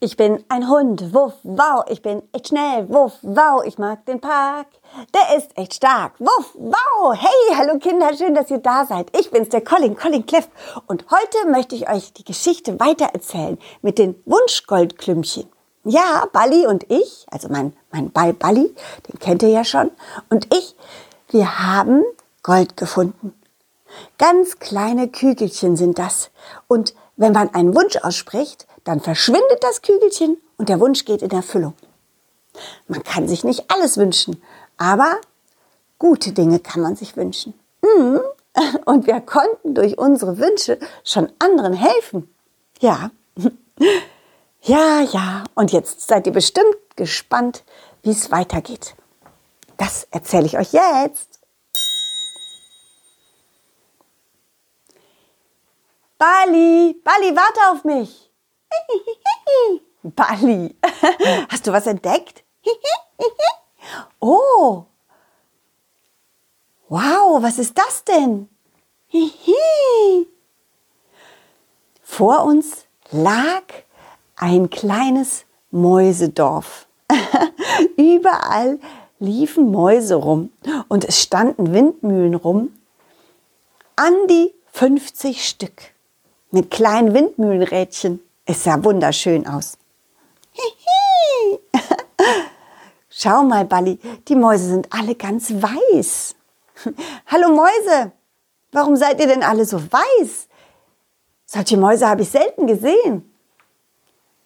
Ich bin ein Hund, wuff, wow, ich bin echt schnell, wuff, wow, ich mag den Park. Der ist echt stark, wuff, wow. Hey, hallo Kinder, schön, dass ihr da seid. Ich bin's, der Colin, Colin Cliff. Und heute möchte ich euch die Geschichte weitererzählen mit den Wunschgoldklümpchen. Ja, Bali und ich, also mein, mein Ball Bali, den kennt ihr ja schon, und ich, wir haben Gold gefunden. Ganz kleine Kügelchen sind das. Und wenn man einen Wunsch ausspricht, dann verschwindet das Kügelchen und der Wunsch geht in Erfüllung. Man kann sich nicht alles wünschen, aber gute Dinge kann man sich wünschen. Mhm. Und wir konnten durch unsere Wünsche schon anderen helfen. Ja, ja, ja. Und jetzt seid ihr bestimmt gespannt, wie es weitergeht. Das erzähle ich euch jetzt. Bali, Bali, warte auf mich. Bali, hast du was entdeckt? oh, wow, was ist das denn? Vor uns lag ein kleines Mäusedorf. Überall liefen Mäuse rum und es standen Windmühlen rum. An die 50 Stück mit kleinen Windmühlenrädchen. Es sah wunderschön aus. Schau mal, Balli, die Mäuse sind alle ganz weiß. Hallo Mäuse, warum seid ihr denn alle so weiß? Solche Mäuse habe ich selten gesehen.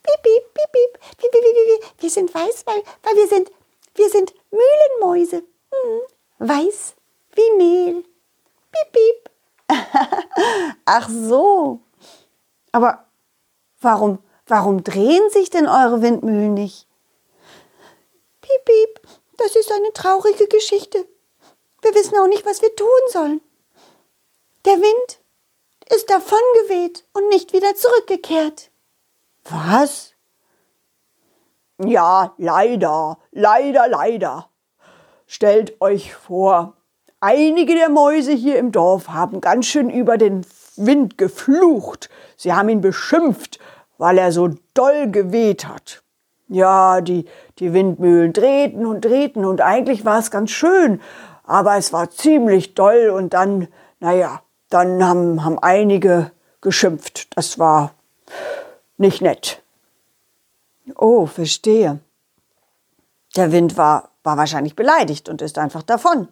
Piep, piep, piep, piep, piep, piep, piep. Wir sind weiß, weil, weil wir sind, wir sind Mühlenmäuse. Hm, weiß wie Mehl. Piep, piep. Ach so. Aber Warum, warum drehen sich denn eure Windmühlen nicht? Piep, piep, das ist eine traurige Geschichte. Wir wissen auch nicht, was wir tun sollen. Der Wind ist davongeweht und nicht wieder zurückgekehrt. Was? Ja, leider, leider, leider. Stellt euch vor, einige der Mäuse hier im Dorf haben ganz schön über den Wind geflucht. Sie haben ihn beschimpft weil er so doll geweht hat. Ja, die, die Windmühlen drehten und drehten und eigentlich war es ganz schön, aber es war ziemlich doll und dann, naja, dann haben, haben einige geschimpft. Das war nicht nett. Oh, verstehe. Der Wind war, war wahrscheinlich beleidigt und ist einfach davon.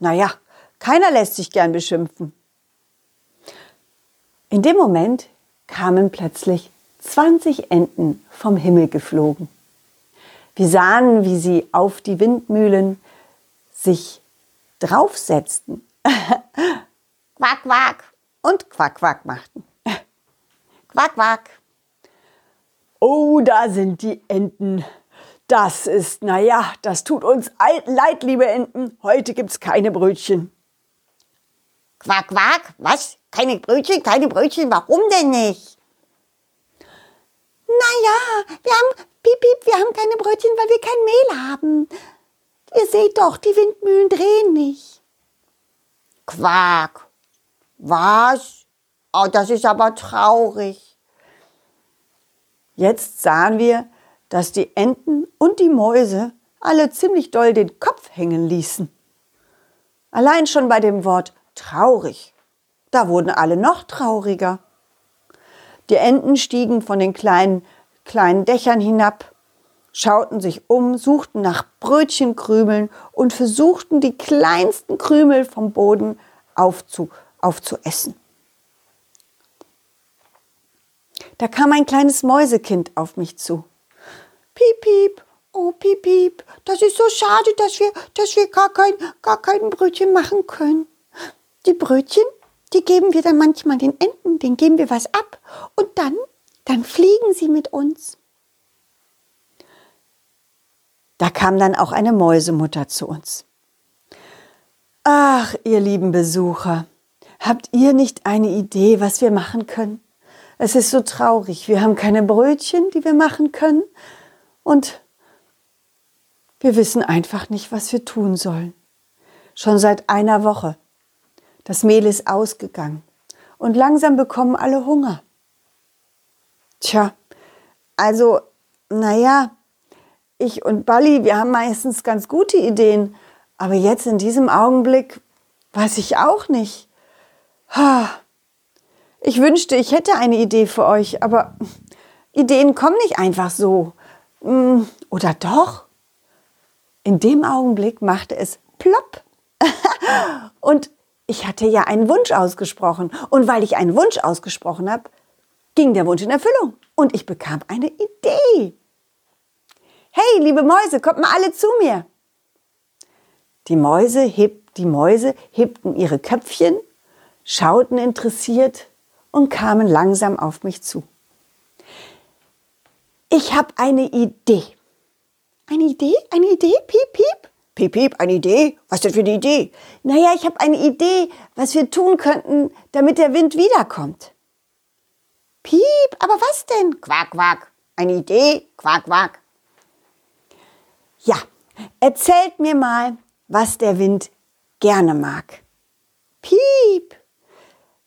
Naja, keiner lässt sich gern beschimpfen. In dem Moment kamen plötzlich 20 Enten vom Himmel geflogen. Wir sahen, wie sie auf die Windmühlen sich draufsetzten. quack, quack und quack, quack machten. quack, quack. Oh, da sind die Enten. Das ist, naja, das tut uns leid, liebe Enten. Heute gibt's keine Brötchen. Quack, quack, was? Keine Brötchen, keine Brötchen, warum denn nicht? Naja, wir haben, piep, piep, wir haben keine Brötchen, weil wir kein Mehl haben. Ihr seht doch, die Windmühlen drehen nicht. Quark. Was? Oh, das ist aber traurig. Jetzt sahen wir, dass die Enten und die Mäuse alle ziemlich doll den Kopf hängen ließen. Allein schon bei dem Wort traurig, da wurden alle noch trauriger. Die Enten stiegen von den kleinen, kleinen Dächern hinab, schauten sich um, suchten nach Brötchenkrümeln und versuchten, die kleinsten Krümel vom Boden aufzu, aufzuessen. Da kam ein kleines Mäusekind auf mich zu. Piep, piep, oh, piep, piep, das ist so schade, dass wir, dass wir gar kein, gar kein Brötchen machen können. Die Brötchen, die geben wir dann manchmal den Enten, denen geben wir was ab und dann, dann fliegen sie mit uns. Da kam dann auch eine Mäusemutter zu uns. Ach, ihr lieben Besucher, habt ihr nicht eine Idee, was wir machen können? Es ist so traurig, wir haben keine Brötchen, die wir machen können und wir wissen einfach nicht, was wir tun sollen. Schon seit einer Woche das Mehl ist ausgegangen und langsam bekommen alle Hunger. Tja, Also, naja, ich und Bali, wir haben meistens ganz gute Ideen, aber jetzt in diesem Augenblick weiß ich auch nicht. Ich wünschte, ich hätte eine Idee für euch, aber Ideen kommen nicht einfach so. Hm, oder doch? In dem Augenblick machte es plopp. Und ich hatte ja einen Wunsch ausgesprochen. Und weil ich einen Wunsch ausgesprochen habe, ging der Wunsch in Erfüllung. Und ich bekam eine Idee. Hey, liebe Mäuse, kommt mal alle zu mir. Die Mäuse, heb, die Mäuse hebten ihre Köpfchen, schauten interessiert und kamen langsam auf mich zu. Ich habe eine Idee. Eine Idee? Eine Idee? Piep, piep. Piep, piep, eine Idee? Was denn für eine Idee? Naja, ich habe eine Idee, was wir tun könnten, damit der Wind wiederkommt. Piep, aber was denn? Quack, quack. Eine Idee? Quack, quack. Ja, erzählt mir mal, was der Wind gerne mag. Piep.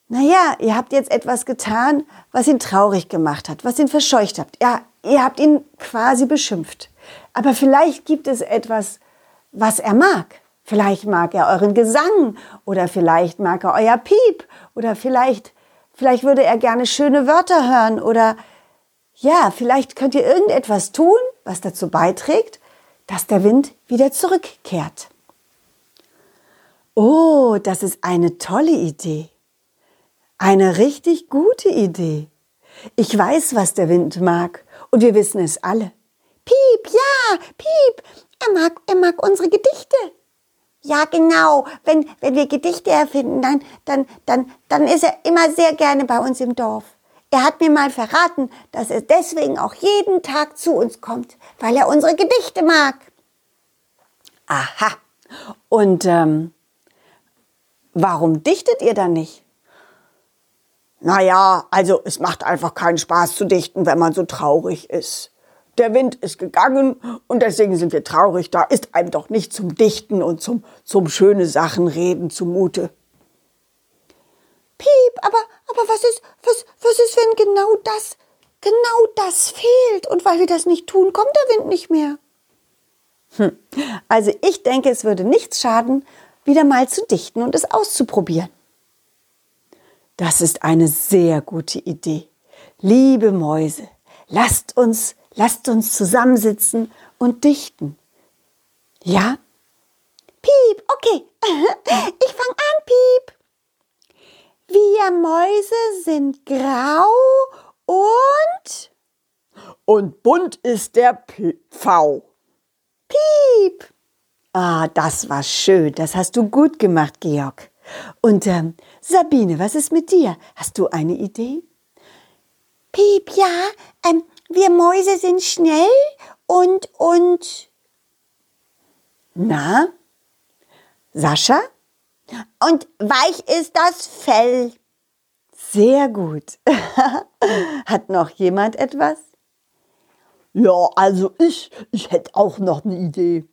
Naja, ihr habt jetzt etwas getan, was ihn traurig gemacht hat, was ihn verscheucht habt. Ja, ihr habt ihn quasi beschimpft. Aber vielleicht gibt es etwas, was er mag. Vielleicht mag er euren Gesang oder vielleicht mag er euer Piep oder vielleicht, vielleicht würde er gerne schöne Wörter hören oder ja, vielleicht könnt ihr irgendetwas tun, was dazu beiträgt, dass der Wind wieder zurückkehrt. Oh, das ist eine tolle Idee. Eine richtig gute Idee. Ich weiß, was der Wind mag und wir wissen es alle. Piep, ja, Piep, er mag, er mag unsere Gedichte. Ja, genau. Wenn, wenn wir Gedichte erfinden, dann, dann, dann, dann ist er immer sehr gerne bei uns im Dorf. Er hat mir mal verraten, dass er deswegen auch jeden Tag zu uns kommt, weil er unsere Gedichte mag. Aha. Und ähm, warum dichtet ihr dann nicht? Naja, also es macht einfach keinen Spaß zu dichten, wenn man so traurig ist. Der Wind ist gegangen und deswegen sind wir traurig. Da ist einem doch nicht zum Dichten und zum, zum schöne Sachen reden zumute. Piep, aber, aber was ist, was, was ist, wenn genau das, genau das fehlt? Und weil wir das nicht tun, kommt der Wind nicht mehr. Hm. Also ich denke, es würde nichts schaden, wieder mal zu dichten und es auszuprobieren. Das ist eine sehr gute Idee. Liebe Mäuse, lasst uns, lasst uns zusammensitzen und dichten. Ja? Piep, okay. Ich fange an, Piep. Wir Mäuse sind grau und. Und bunt ist der Pfau. Piep. Ah, das war schön. Das hast du gut gemacht, Georg. Und ähm, Sabine, was ist mit dir? Hast du eine Idee? Piep, ja. Ähm, wir Mäuse sind schnell und und. Na? Sascha? Und weich ist das Fell. Sehr gut. Hat noch jemand etwas? Ja, also ich, ich hätte auch noch eine Idee.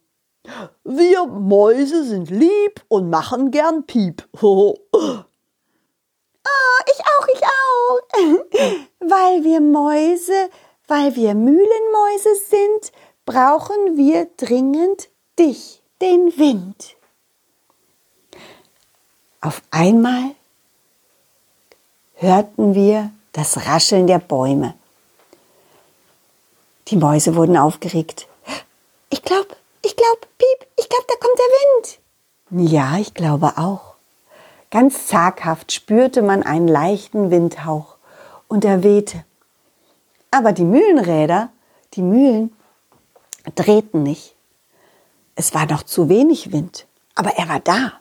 Wir Mäuse sind lieb und machen gern Piep. oh, ich auch, ich auch. weil wir Mäuse, weil wir Mühlenmäuse sind, brauchen wir dringend dich, den Wind. Auf einmal hörten wir das Rascheln der Bäume. Die Mäuse wurden aufgeregt. Ich glaube, ich glaube, Piep, ich glaube, da kommt der Wind. Ja, ich glaube auch. Ganz zaghaft spürte man einen leichten Windhauch und er wehte. Aber die Mühlenräder, die Mühlen, drehten nicht. Es war noch zu wenig Wind, aber er war da.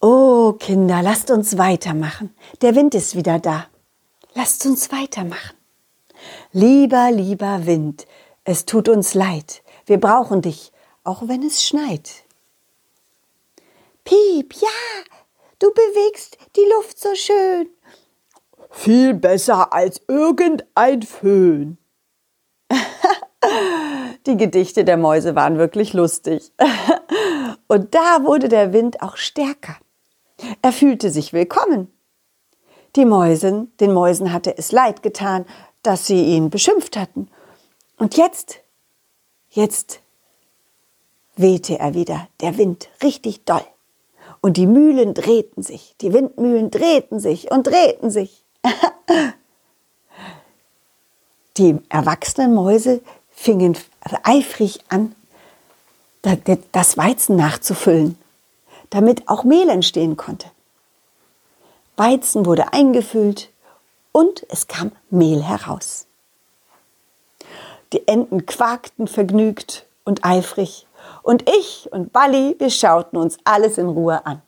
Oh, Kinder, lasst uns weitermachen. Der Wind ist wieder da. Lasst uns weitermachen. Lieber, lieber Wind, es tut uns leid. Wir brauchen dich, auch wenn es schneit. Piep, ja, du bewegst die Luft so schön. Viel besser als irgendein Föhn. die Gedichte der Mäuse waren wirklich lustig. Und da wurde der Wind auch stärker. Er fühlte sich willkommen. Die Mäusen, den Mäusen hatte es leid getan, dass sie ihn beschimpft hatten. Und jetzt, jetzt wehte er wieder, der Wind, richtig doll. Und die Mühlen drehten sich, die Windmühlen drehten sich und drehten sich. Die erwachsenen Mäuse fingen eifrig an, das Weizen nachzufüllen, damit auch Mehl entstehen konnte. Weizen wurde eingefüllt und es kam Mehl heraus. Die Enten quakten vergnügt und eifrig und ich und Balli, wir schauten uns alles in Ruhe an.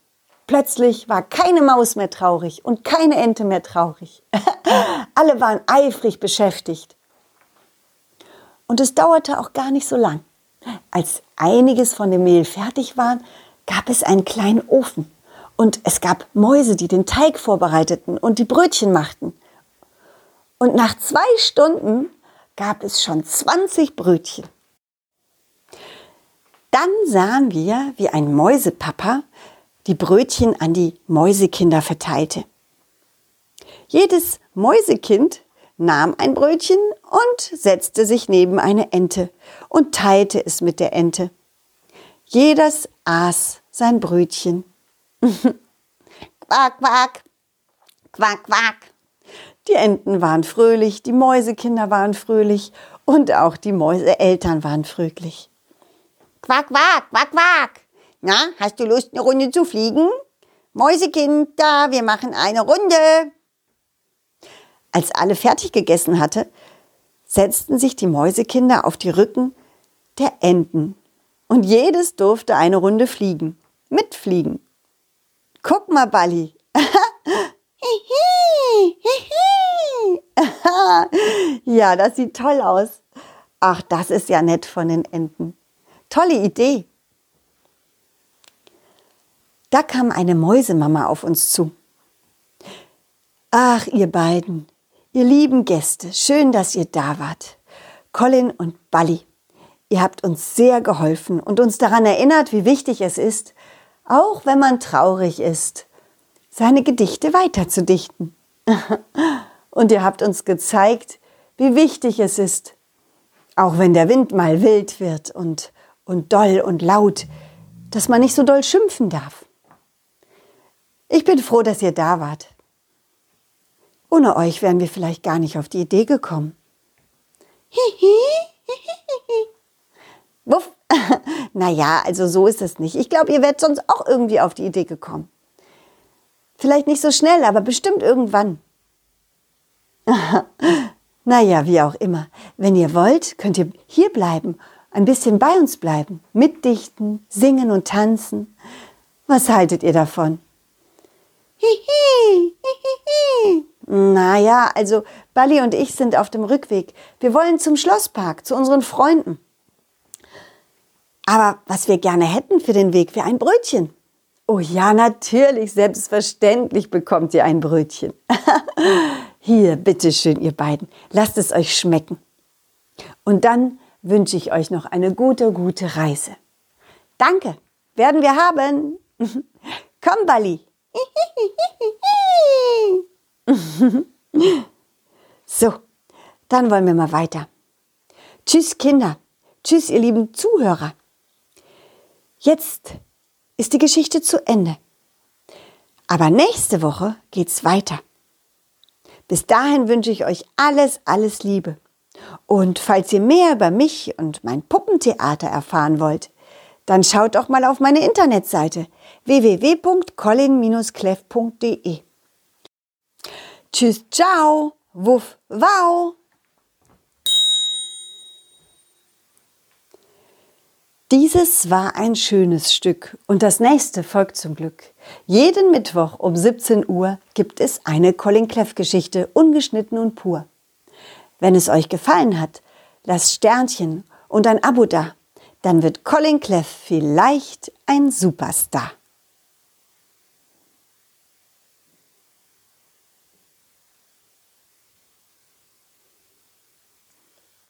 Plötzlich war keine Maus mehr traurig und keine Ente mehr traurig. Alle waren eifrig beschäftigt. Und es dauerte auch gar nicht so lang. Als einiges von dem Mehl fertig war, gab es einen kleinen Ofen. Und es gab Mäuse, die den Teig vorbereiteten und die Brötchen machten. Und nach zwei Stunden gab es schon 20 Brötchen. Dann sahen wir, wie ein Mäusepapa die Brötchen an die Mäusekinder verteilte. Jedes Mäusekind nahm ein Brötchen und setzte sich neben eine Ente und teilte es mit der Ente. Jedes aß sein Brötchen. quack, quack, quack, quack. Die Enten waren fröhlich, die Mäusekinder waren fröhlich und auch die Mäuseeltern waren fröhlich. Quack, quack, quack, quack. Na, hast du Lust, eine Runde zu fliegen? Mäusekind, da, wir machen eine Runde. Als alle fertig gegessen hatte, setzten sich die Mäusekinder auf die Rücken der Enten und jedes durfte eine Runde fliegen, mitfliegen. Guck mal, Balli. ja, das sieht toll aus. Ach, das ist ja nett von den Enten. Tolle Idee. Da kam eine Mäusemama auf uns zu. Ach, ihr beiden, ihr lieben Gäste, schön, dass ihr da wart. Colin und Balli, ihr habt uns sehr geholfen und uns daran erinnert, wie wichtig es ist, auch wenn man traurig ist, seine Gedichte weiterzudichten. und ihr habt uns gezeigt, wie wichtig es ist, auch wenn der Wind mal wild wird und und doll und laut, dass man nicht so doll schimpfen darf. Ich bin froh, dass ihr da wart. Ohne euch wären wir vielleicht gar nicht auf die Idee gekommen. Wuff. naja, also so ist es nicht. Ich glaube, ihr werdet sonst auch irgendwie auf die Idee gekommen. Vielleicht nicht so schnell, aber bestimmt irgendwann. naja, wie auch immer. Wenn ihr wollt, könnt ihr hier bleiben ein bisschen bei uns bleiben, mitdichten, singen und tanzen. Was haltet ihr davon? Hihi, hihi. Naja, also Bali und ich sind auf dem Rückweg. Wir wollen zum Schlosspark, zu unseren Freunden. Aber was wir gerne hätten für den Weg wäre ein Brötchen. Oh ja, natürlich, selbstverständlich bekommt ihr ein Brötchen. Hier, bitteschön, ihr beiden, lasst es euch schmecken. Und dann wünsche ich euch noch eine gute, gute Reise. Danke, werden wir haben. Komm, Bali. so, dann wollen wir mal weiter. Tschüss, Kinder. Tschüss, ihr lieben Zuhörer. Jetzt ist die Geschichte zu Ende. Aber nächste Woche geht's weiter. Bis dahin wünsche ich euch alles, alles Liebe. Und falls ihr mehr über mich und mein Puppentheater erfahren wollt, dann schaut doch mal auf meine Internetseite www.colin-cleff.de. Tschüss, ciao, wuff, wow. Dieses war ein schönes Stück und das nächste folgt zum Glück. Jeden Mittwoch um 17 Uhr gibt es eine Colin Cleff Geschichte, ungeschnitten und pur. Wenn es euch gefallen hat, lasst Sternchen und ein Abo da. Dann wird Colin Cleff vielleicht ein Superstar.